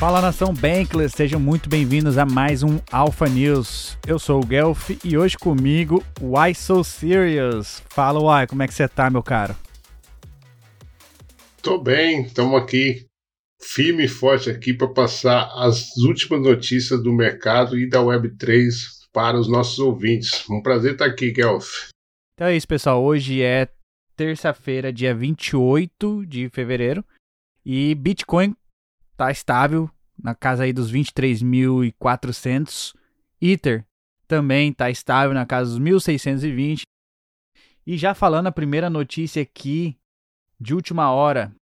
Fala nação Bankless, sejam muito bem-vindos a mais um Alpha News. Eu sou o Guelph e hoje comigo, Why So Serious? Fala, Why, como é que você tá, meu caro? Tô bem, estamos aqui firme e forte aqui para passar as últimas notícias do mercado e da Web3 para os nossos ouvintes. Um prazer estar aqui, Guelph. Então é isso, pessoal. Hoje é terça-feira, dia 28 de fevereiro, e Bitcoin tá estável na casa aí dos 23.400. Ether também tá estável na casa dos 1.620. E já falando a primeira notícia aqui de última hora,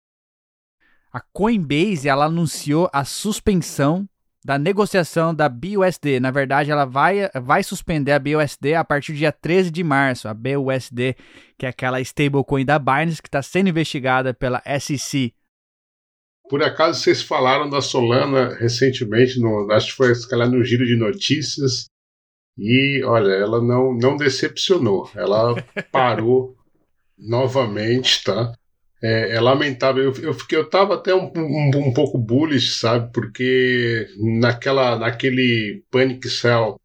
a Coinbase ela anunciou a suspensão da negociação da BUSD. Na verdade, ela vai, vai suspender a BUSD a partir do dia 13 de março. A BUSD, que é aquela stablecoin da Binance que está sendo investigada pela SEC por acaso vocês falaram da Solana recentemente, no, acho que foi calhar, no giro de notícias, e olha, ela não, não decepcionou, ela parou novamente, tá? É, é lamentável, eu, eu, fiquei, eu tava até um, um, um, pouco bullish, sabe? Porque naquela, naquele panic sell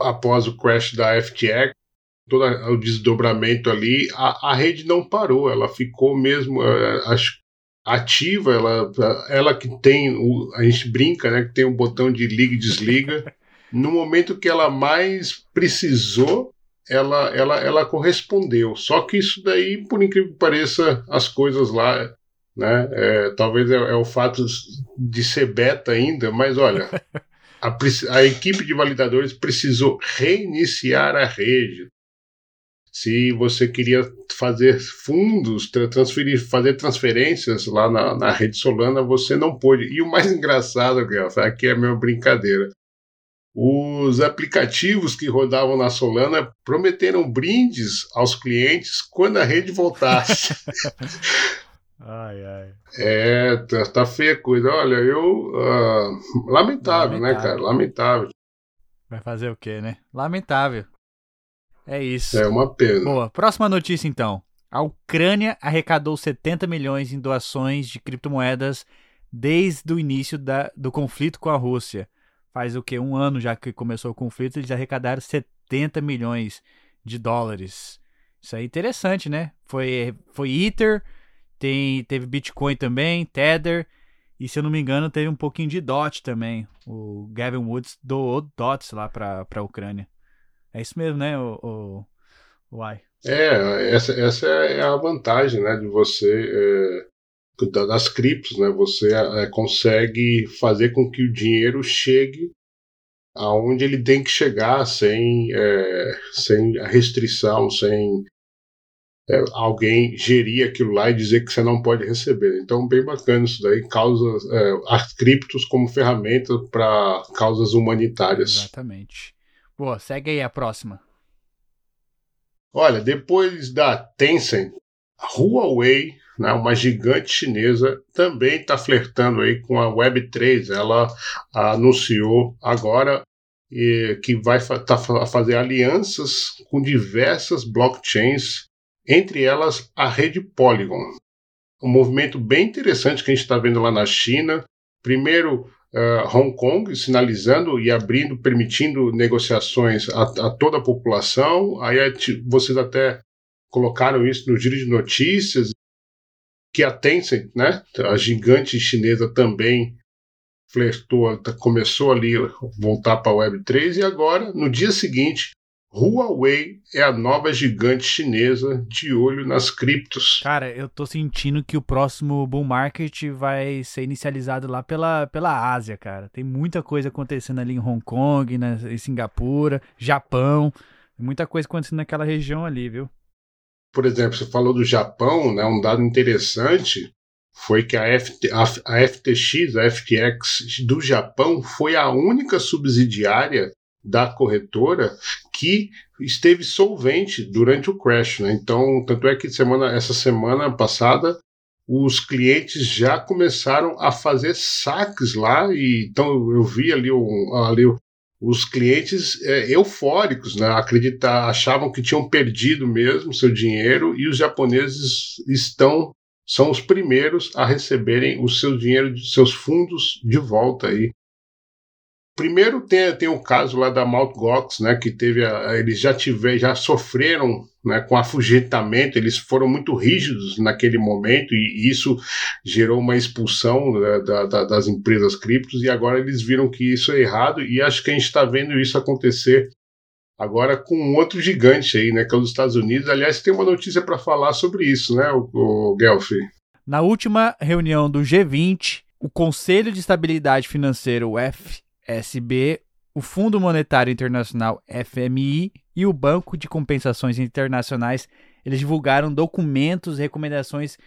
após o crash da FTX, todo o desdobramento ali, a, a rede não parou, ela ficou mesmo, é, acho ativa, ela, ela que tem, o, a gente brinca, né, que tem um botão de liga e desliga. no momento que ela mais precisou, ela, ela, ela correspondeu. Só que isso daí, por incrível que pareça, as coisas lá, né, é, talvez é, é, o fato de ser beta ainda, mas olha, a, a equipe de validadores precisou reiniciar a rede, se você queria fazer fundos, transferir, fazer transferências lá na, na rede Solana, você não pôde. E o mais engraçado, aqui é a minha brincadeira. Os aplicativos que rodavam na Solana prometeram brindes aos clientes quando a rede voltasse. ai, ai. É, tá, tá feia a coisa. Olha, eu. Uh, lamentável, lamentável, né, cara? Lamentável. Vai fazer o quê, né? Lamentável. É isso. É uma pena. Boa. Próxima notícia, então. A Ucrânia arrecadou 70 milhões em doações de criptomoedas desde o início da, do conflito com a Rússia. Faz o que? Um ano já que começou o conflito, eles arrecadaram 70 milhões de dólares. Isso é interessante, né? Foi, foi Ether, tem, teve Bitcoin também, Tether, e se eu não me engano, teve um pouquinho de DOT também. O Gavin Woods doou DOTs lá para a Ucrânia. É isso mesmo, né, o, o, o Ai? É, essa, essa é a vantagem, né, de você é, das criptos, né? Você é, consegue fazer com que o dinheiro chegue aonde ele tem que chegar sem, é, sem restrição, sem é, alguém gerir aquilo lá e dizer que você não pode receber. Então, bem bacana isso daí, causas, é, as criptos como ferramenta para causas humanitárias. Exatamente. Boa, segue aí a próxima. Olha, depois da Tencent, a Huawei, né, uma gigante chinesa, também está flertando aí com a Web3. Ela anunciou agora que vai tá, fazer alianças com diversas blockchains, entre elas a rede Polygon. Um movimento bem interessante que a gente está vendo lá na China. Primeiro, uh, Hong Kong, sinalizando e abrindo, permitindo negociações a, a toda a população. Aí vocês até colocaram isso no giro de notícias, que a Tencent, né, a gigante chinesa também flertou, começou ali voltar para a Web3 e agora, no dia seguinte, Huawei é a nova gigante chinesa de olho nas criptos. Cara, eu tô sentindo que o próximo bull market vai ser inicializado lá pela, pela Ásia, cara. Tem muita coisa acontecendo ali em Hong Kong, né, em Singapura, Japão. Muita coisa acontecendo naquela região ali, viu? Por exemplo, você falou do Japão, né? Um dado interessante foi que a, FT, a, a FTX, a FTX do Japão, foi a única subsidiária da corretora que esteve solvente durante o crash. Né? Então, tanto é que semana, essa semana passada os clientes já começaram a fazer saques lá e então eu vi ali, ali os clientes é, eufóricos, né? Acreditar, achavam que tinham perdido mesmo seu dinheiro e os japoneses estão são os primeiros a receberem o seu dinheiro, seus fundos de volta aí. Primeiro tem, tem o caso lá da Mt. Gox, né, que teve a, eles já tiver, já sofreram né, com afugentamento, eles foram muito rígidos naquele momento e isso gerou uma expulsão né, da, da, das empresas criptos e agora eles viram que isso é errado e acho que a gente está vendo isso acontecer agora com outro gigante aí, né, que é os Estados Unidos. Aliás, tem uma notícia para falar sobre isso, né, o, o? Na última reunião do G20, o Conselho de Estabilidade Financeira, o FSB, o Fundo Monetário Internacional, FMI, e o Banco de Compensações Internacionais, eles divulgaram documentos e recomendações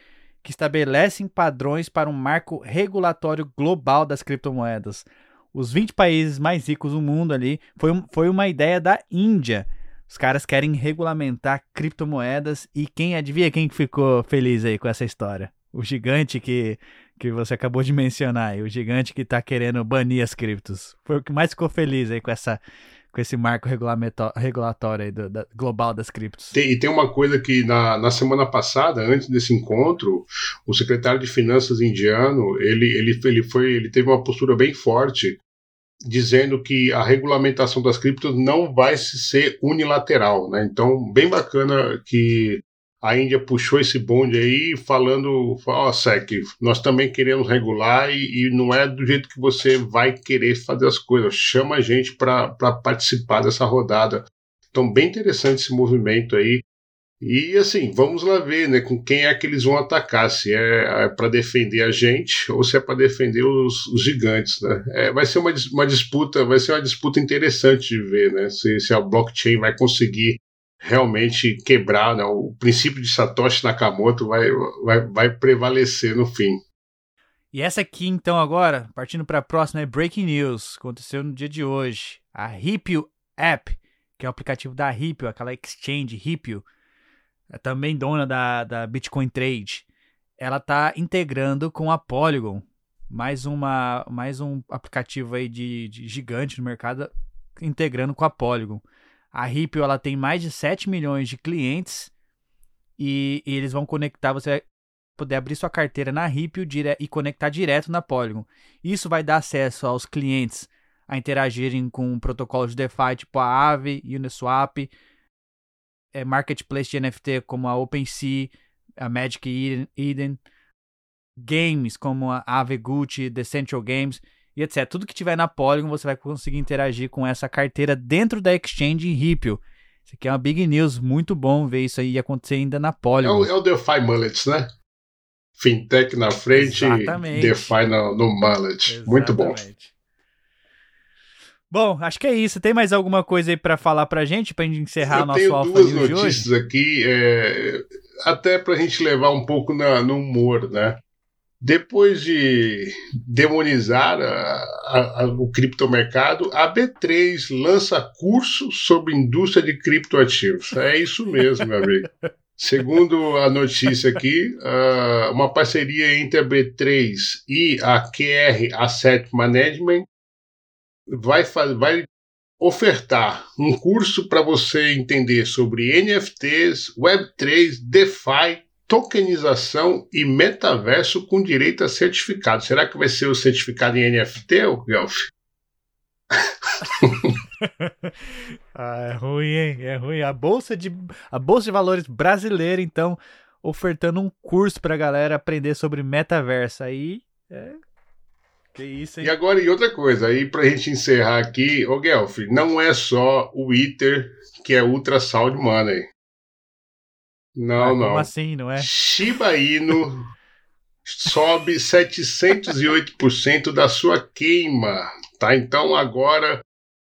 que estabelecem padrões para um marco regulatório global das criptomoedas os 20 países mais ricos do mundo ali, foi, foi uma ideia da Índia. Os caras querem regulamentar criptomoedas e quem adivinha quem ficou feliz aí com essa história? O gigante que, que você acabou de mencionar, o gigante que está querendo banir as criptos. Foi o que mais ficou feliz aí com essa com esse marco regulatório aí do, da, global das criptos. Tem, e tem uma coisa que na, na semana passada, antes desse encontro, o secretário de Finanças indiano, ele, ele, ele, foi, ele teve uma postura bem forte dizendo que a regulamentação das criptos não vai ser unilateral, né? Então, bem bacana que a Índia puxou esse bonde aí falando, ó, oh, SEC, nós também queremos regular e, e, não é do jeito que você vai querer fazer as coisas, chama a gente para participar dessa rodada. Então, bem interessante esse movimento aí. E assim, vamos lá ver né, com quem é que eles vão atacar, se é, é para defender a gente ou se é para defender os, os, gigantes. Né? É, vai ser uma, uma disputa, vai ser uma disputa interessante de ver né, se, se a blockchain vai conseguir realmente quebrar, né? o princípio de Satoshi Nakamoto vai, vai, vai prevalecer no fim. E essa aqui, então, agora, partindo para a próxima, é Breaking News. Aconteceu no dia de hoje. A Ripio App, que é o aplicativo da Ripio, aquela exchange Ripio, é também dona da, da Bitcoin Trade. Ela está integrando com a Polygon, mais, uma, mais um aplicativo aí de, de gigante no mercado, integrando com a Polygon. A Ripple ela tem mais de 7 milhões de clientes e, e eles vão conectar, você vai poder abrir sua carteira na Ripple e conectar direto na Polygon. Isso vai dar acesso aos clientes a interagirem com protocolos de DeFi tipo a Aave, Uniswap, é, marketplace de NFT como a OpenSea, a Magic Eden, games como a Aave Gucci, The Central Games e etc. Tudo que tiver na Polygon você vai conseguir interagir com essa carteira dentro da exchange Ripple. Isso aqui é uma big news, muito bom ver isso aí acontecer ainda na Polygon. É o, é o DeFi Mullets, né? Fintech na frente, Exatamente. DeFi no, no Mullet. Exatamente. Muito bom. Bom, acho que é isso. Tem mais alguma coisa aí para falar pra gente, pra gente encerrar Eu o nosso tenho Alpha duas notícias aqui, é, até pra gente levar um pouco na, no humor, né? Depois de demonizar a, a, o criptomercado, a B3 lança curso sobre indústria de criptoativos. É isso mesmo, meu amigo. Segundo a notícia aqui, uh, uma parceria entre a B3 e a QR Asset Management vai, vai ofertar um curso para você entender sobre NFTs, Web3, DeFi tokenização e metaverso com direito a certificado. Será que vai ser o certificado em NFT, Guelph? ah, é ruim, hein? É ruim. A bolsa de a bolsa de valores brasileira, então, ofertando um curso para galera aprender sobre metaverso. Aí, é... que isso, hein? E agora e outra coisa, aí pra gente encerrar aqui, ô Guelph, não é só o Ether que é ultra sound money. Não, não. Como assim, não é? Shiba Inu sobe 708% da sua queima, tá? Então agora,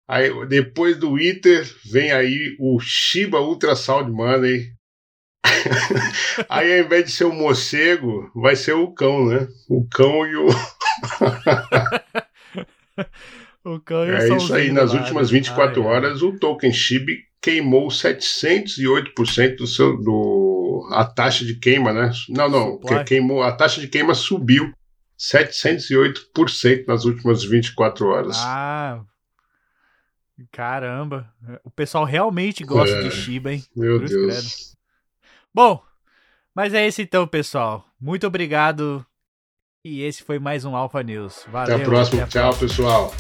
aí, depois do Ether, vem aí o Shiba Ultra Sound Money. aí ao invés de ser o morcego, vai ser o cão, né? O cão e o. o cão e o É isso aí, nas últimas 24 ai, horas, ai. o token Shiba queimou 708% do seu do a taxa de queima, né? Não, não, que queimou a taxa de queima subiu 708% nas últimas 24 horas. Ah. Caramba, o pessoal realmente gosta é, de Shiba, hein? Meu Cruz Deus. Credo. Bom, mas é isso então, pessoal. Muito obrigado. E esse foi mais um Alpha News. Valeu. Até a próxima. Tchau, pessoal.